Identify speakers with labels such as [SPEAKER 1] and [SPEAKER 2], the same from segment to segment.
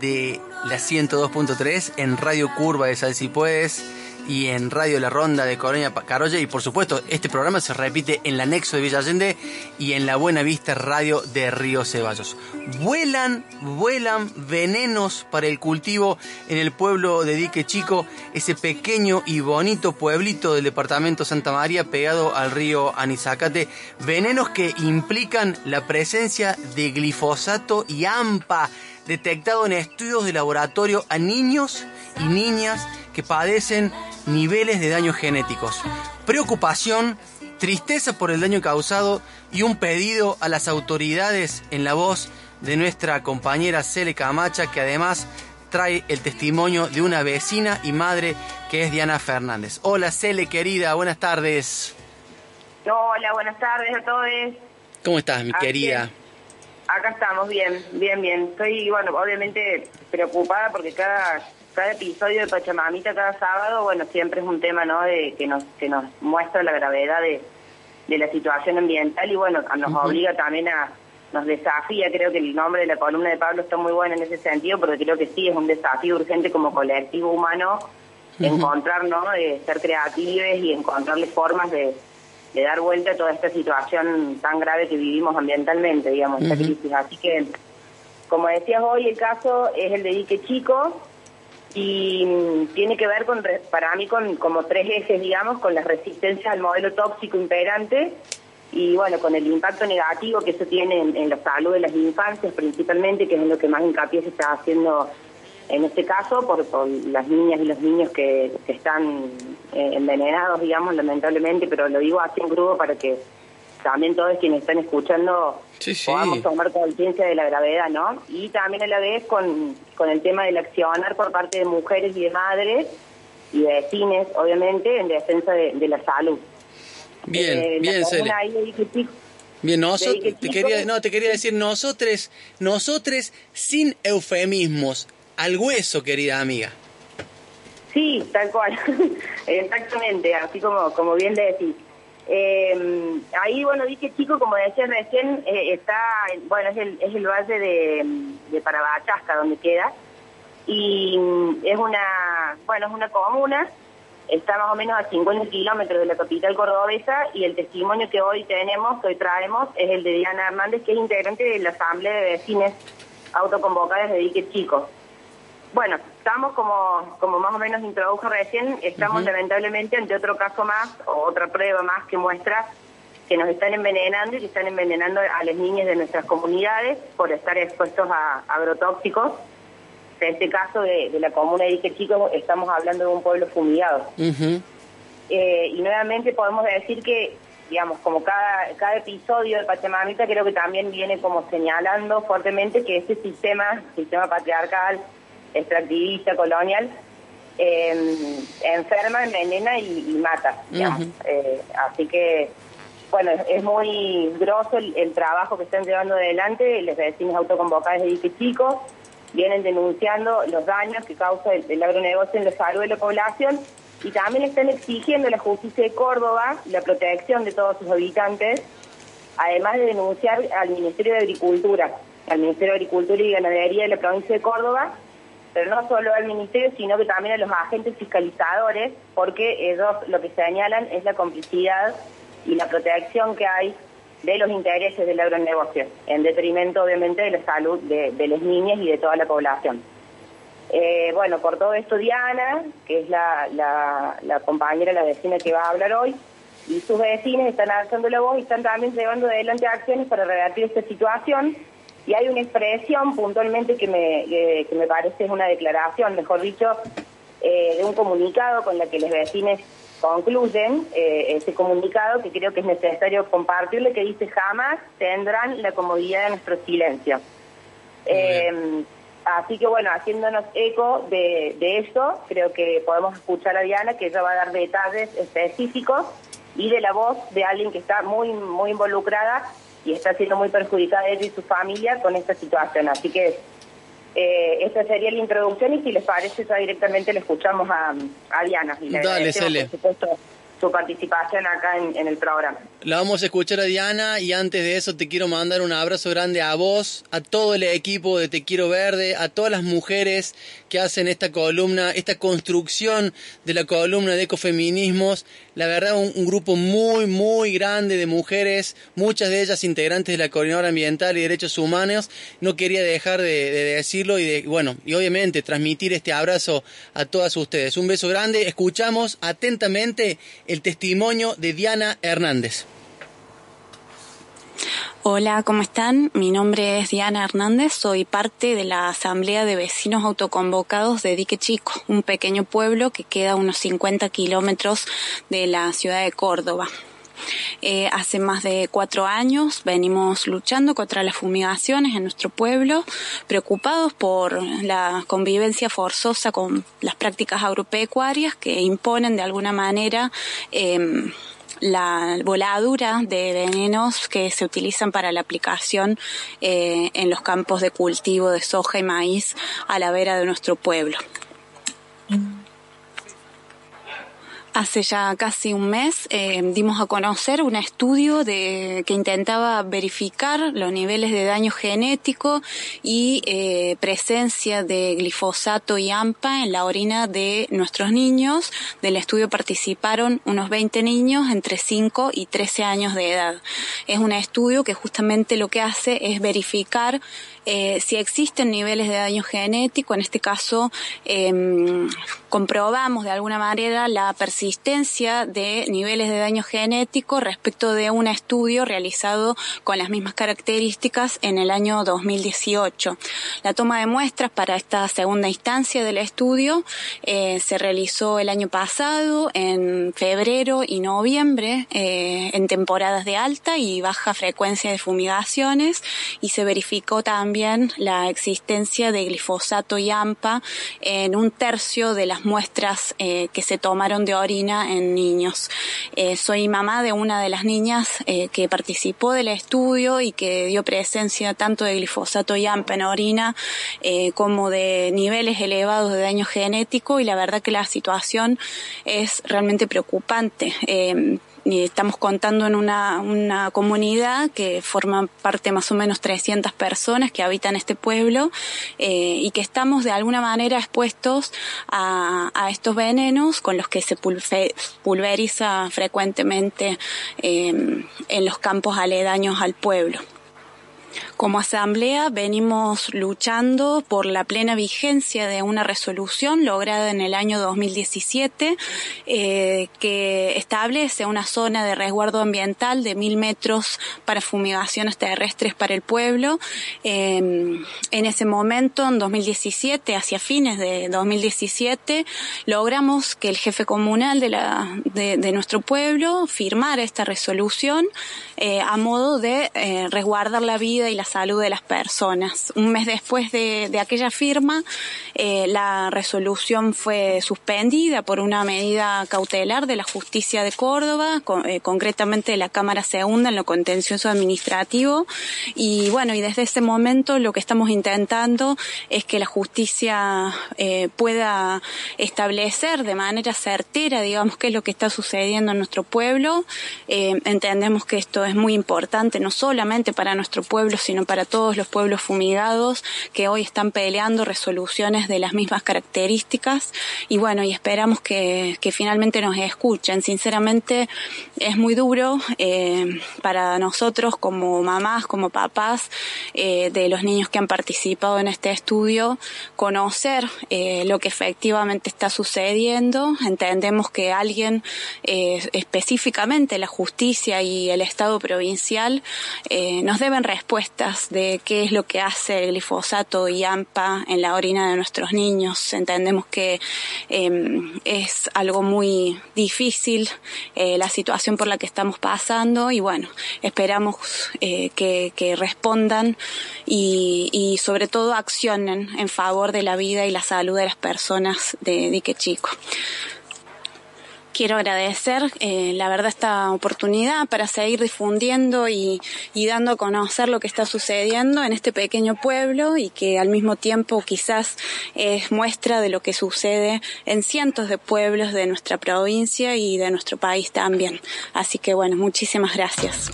[SPEAKER 1] de la 102.3 en Radio Curva de Sal Puedes y en Radio La Ronda de Colonia Carolla. Y por supuesto, este programa se repite en la Nexo de Villa Allende y en la Buena Vista Radio de Río Ceballos. Vuelan, vuelan venenos para el cultivo en el pueblo de Dique Chico, ese pequeño y bonito pueblito del departamento Santa María pegado al río Anizacate. Venenos que implican la presencia de glifosato y AMPA detectado en estudios de laboratorio a niños y niñas que padecen niveles de daños genéticos. Preocupación, tristeza por el daño causado y un pedido a las autoridades en la voz de nuestra compañera Cele Camacha, que además trae el testimonio de una vecina y madre que es Diana Fernández. Hola Cele, querida, buenas tardes.
[SPEAKER 2] Hola, buenas tardes a todos.
[SPEAKER 1] ¿Cómo estás, mi querida?
[SPEAKER 2] Acá estamos, bien, bien, bien. Estoy, bueno, obviamente preocupada porque cada cada episodio de Pachamamita cada sábado, bueno, siempre es un tema, ¿no? De que nos que nos muestra la gravedad de, de la situación ambiental y bueno, nos obliga también a nos desafía, creo que el nombre de la columna de Pablo está muy bueno en ese sentido, porque creo que sí es un desafío urgente como colectivo humano encontrar, ¿no? De ser creativos y encontrarle formas de, de dar vuelta a toda esta situación tan grave que vivimos ambientalmente, digamos, esta crisis. Así que, como decías hoy, el caso es el de Dique Chico, y tiene que ver con para mí con como tres ejes digamos con la resistencia al modelo tóxico imperante y bueno con el impacto negativo que eso tiene en, la salud de las infancias principalmente que es en lo que más hincapié se está haciendo en este caso por, las niñas y los niños que, están eh, envenenados digamos lamentablemente pero lo digo así en grupo para que también todos quienes están escuchando podamos tomar conciencia de la gravedad, ¿no? Y también a la vez con, con el tema del accionar por parte de mujeres y de madres y de vecines, obviamente, en defensa de, la salud.
[SPEAKER 1] Bien, eh, bien, Bien, nosotros, te quería, no, te quería decir, nosotros, nosotros sin eufemismos, al hueso, querida amiga.
[SPEAKER 2] Sí, tal cual, exactamente, así como, como bien le decís. Eh, ahí, bueno, dije chico, como decía recién, eh, está, bueno, es el, es el valle de, de Parabachasca donde queda, y es una, bueno, es una comuna, está más o menos a 50 kilómetros de la capital cordobesa, y el testimonio que hoy tenemos, que hoy traemos, es el de Diana Hernández, que es integrante de la Asamblea de Vecines Autoconvocadas de Dique Chico. Bueno, estamos como, como más o menos introdujo recién, estamos lamentablemente ante otro caso más o otra prueba más que muestra que nos están envenenando y que están envenenando a las niñas de nuestras comunidades por estar expuestos a agrotóxicos. En este caso de, la comuna de Ique Chico estamos hablando de un pueblo fumigado. Eh, y nuevamente podemos decir que, digamos, como cada, cada episodio de Pachamamita creo que también viene como señalando fuertemente que este sistema, sistema patriarcal, extractivista, colonial, eh, enferma, envenena y, mata. Eh, así que, bueno, es muy grosso el, trabajo que están llevando adelante los vecinos autoconvocados de Ique Chico, vienen denunciando los daños que causa el, agronegocio en la salud de la población y también están exigiendo a la justicia de Córdoba la protección de todos sus habitantes, además de denunciar al Ministerio de Agricultura, al Ministerio de Agricultura y Ganadería de la provincia de Córdoba, pero no solo al ministerio, sino que también a los agentes fiscalizadores, porque ellos lo que señalan es la complicidad y la protección que hay de los intereses del agronegocio, en detrimento obviamente de la salud de, las niñas y de toda la población. Eh, bueno, por todo esto Diana, que es la, la, compañera, la vecina que va a hablar hoy, y sus vecinos están alzando la voz y están también llevando adelante acciones para revertir esta situación y hay una expresión puntualmente que me, que me parece es una declaración, mejor dicho, eh, de un comunicado con la que los vecinos concluyen eh, ese comunicado que creo que es necesario compartirle que dice jamás tendrán la comodidad de nuestro silencio. Eh, Así que bueno, haciéndonos eco de, de eso, creo que podemos escuchar a Diana, que ella va a dar detalles específicos y de la voz de alguien que está muy, muy involucrada y está siendo muy perjudicada ella y su familia con esta situación. Así que eh, esta sería la introducción y si les parece ya directamente le escuchamos a, a Diana. Y
[SPEAKER 1] Dale, Cele
[SPEAKER 2] su participación acá en, el programa.
[SPEAKER 1] La vamos a escuchar a Diana y antes de eso te quiero mandar un abrazo grande a vos, a todo el equipo de Te Quiero Verde, a todas las mujeres que hacen esta columna, esta construcción de la columna de ecofeminismos. La verdad, un, grupo muy, muy grande de mujeres, muchas de ellas integrantes de la Coordinadora Ambiental y Derechos Humanos. No quería dejar de, de decirlo y de, bueno, y obviamente transmitir este abrazo a todas ustedes. Un beso grande. Escuchamos atentamente el testimonio de Diana Hernández.
[SPEAKER 3] Hola, ¿cómo están? Mi nombre es Diana Hernández, soy parte de la Asamblea de Vecinos Autoconvocados de Dique Chico, un pequeño pueblo que queda a unos 50 kilómetros de la ciudad de Córdoba. Eh, hace más de cuatro años venimos luchando contra las fumigaciones en nuestro pueblo, preocupados por la convivencia forzosa con las prácticas agropecuarias que imponen de alguna manera em, la voladura de venenos que se utilizan para la aplicación eh, en los campos de cultivo de soja y maíz a la vera de nuestro pueblo. Hace ya casi un mes eh, dimos a conocer un estudio que intentaba verificar los niveles de daño genético y eh, presencia de glifosato y AMPA en la orina de nuestros niños. Del estudio participaron unos 20 niños entre 5 y 13 años de edad. Es un estudio que justamente lo que hace es verificar eh, si existen niveles de daño genético, en este caso em, comprobamos de alguna manera la persistencia de niveles de daño genético respecto de un estudio realizado con las mismas características en el año 2018. La toma de muestras para esta segunda instancia del estudio eh, se realizó el año pasado en febrero y noviembre eh, en temporadas de alta y baja frecuencia de fumigaciones y se verificó también la existencia de glifosato y AMPA en un tercio de las muestras eh, que se tomaron de en niños. Eh, soy mamá de una de las niñas eh, que participó del estudio y que dio presencia tanto de glifosato y AMPA en orina como de niveles elevados de daño genético y la verdad que la situación es realmente preocupante estamos contando en una, una comunidad que forma parte más o menos 300 personas que habitan este pueblo eh, y que estamos de alguna manera expuestos a, estos venenos con los que se pulveriza frecuentemente eh, en los campos aledaños al pueblo. Como asamblea venimos luchando por la plena vigencia de una resolución lograda en el año 2017 eh, que establece una zona de resguardo ambiental de mil metros para fumigaciones terrestres para el pueblo. Em, en ese momento, en 2017, hacia fines de 2017, logramos que el jefe comunal de, nuestro pueblo firmara esta resolución eh, a modo de eh, resguardar la vida y la salud de las personas. Un mes después de, aquella firma, eh, la resolución fue suspendida por una medida cautelar de la justicia de Córdoba, eh, concretamente de la Cámara Segunda en lo contencioso administrativo. Y bueno, y desde ese momento lo que estamos intentando es que la justicia eh, pueda establecer de manera certera, digamos, qué es lo que está sucediendo en nuestro pueblo. entendemos que esto es muy importante, no solamente para nuestro pueblo, sino para todos los pueblos fumigados que hoy están peleando resoluciones de las mismas características. Y bueno, y esperamos que, finalmente nos escuchen. Sinceramente es muy duro eh, para nosotros como mamás, como papás eh, de los niños que han participado en este estudio, conocer eh, lo que efectivamente está sucediendo. Entendemos que alguien, específicamente la justicia y el Estado provincial, nos deben respuesta de qué es lo que hace el glifosato y AMPA en la orina de nuestros niños. Entendemos que em, es algo muy difícil eh, la situación por la que estamos pasando y bueno, esperamos eh, que, respondan y, y, sobre todo accionen en favor de la vida y la salud de las personas de Dique Chico quiero agradecer, eh, la verdad, esta oportunidad para seguir difundiendo y, dando a conocer lo que está sucediendo en este pequeño pueblo y que al mismo tiempo quizás es muestra de lo que sucede en cientos de pueblos de nuestra provincia y de nuestro país también. Así que bueno, muchísimas gracias.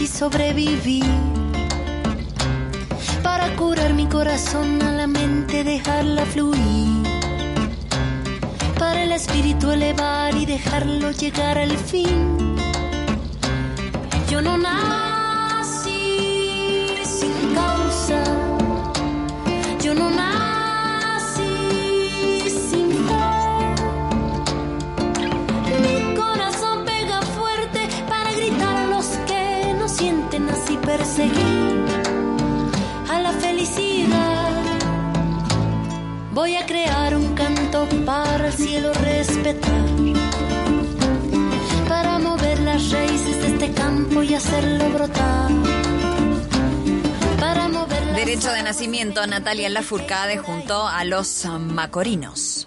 [SPEAKER 4] Y sobrevivir. Para curar mi corazón a la mente, dejarla fluir. Para el espíritu elevar y dejarlo llegar al fin. Yo no nací así perseguir a la felicidad. Voy a crear un canto para el cielo respetar, para mover las raíces de este campo y hacerlo brotar. Para mover
[SPEAKER 5] Derecho de nacimiento, Natalia Lafourcade junto a los macorinos.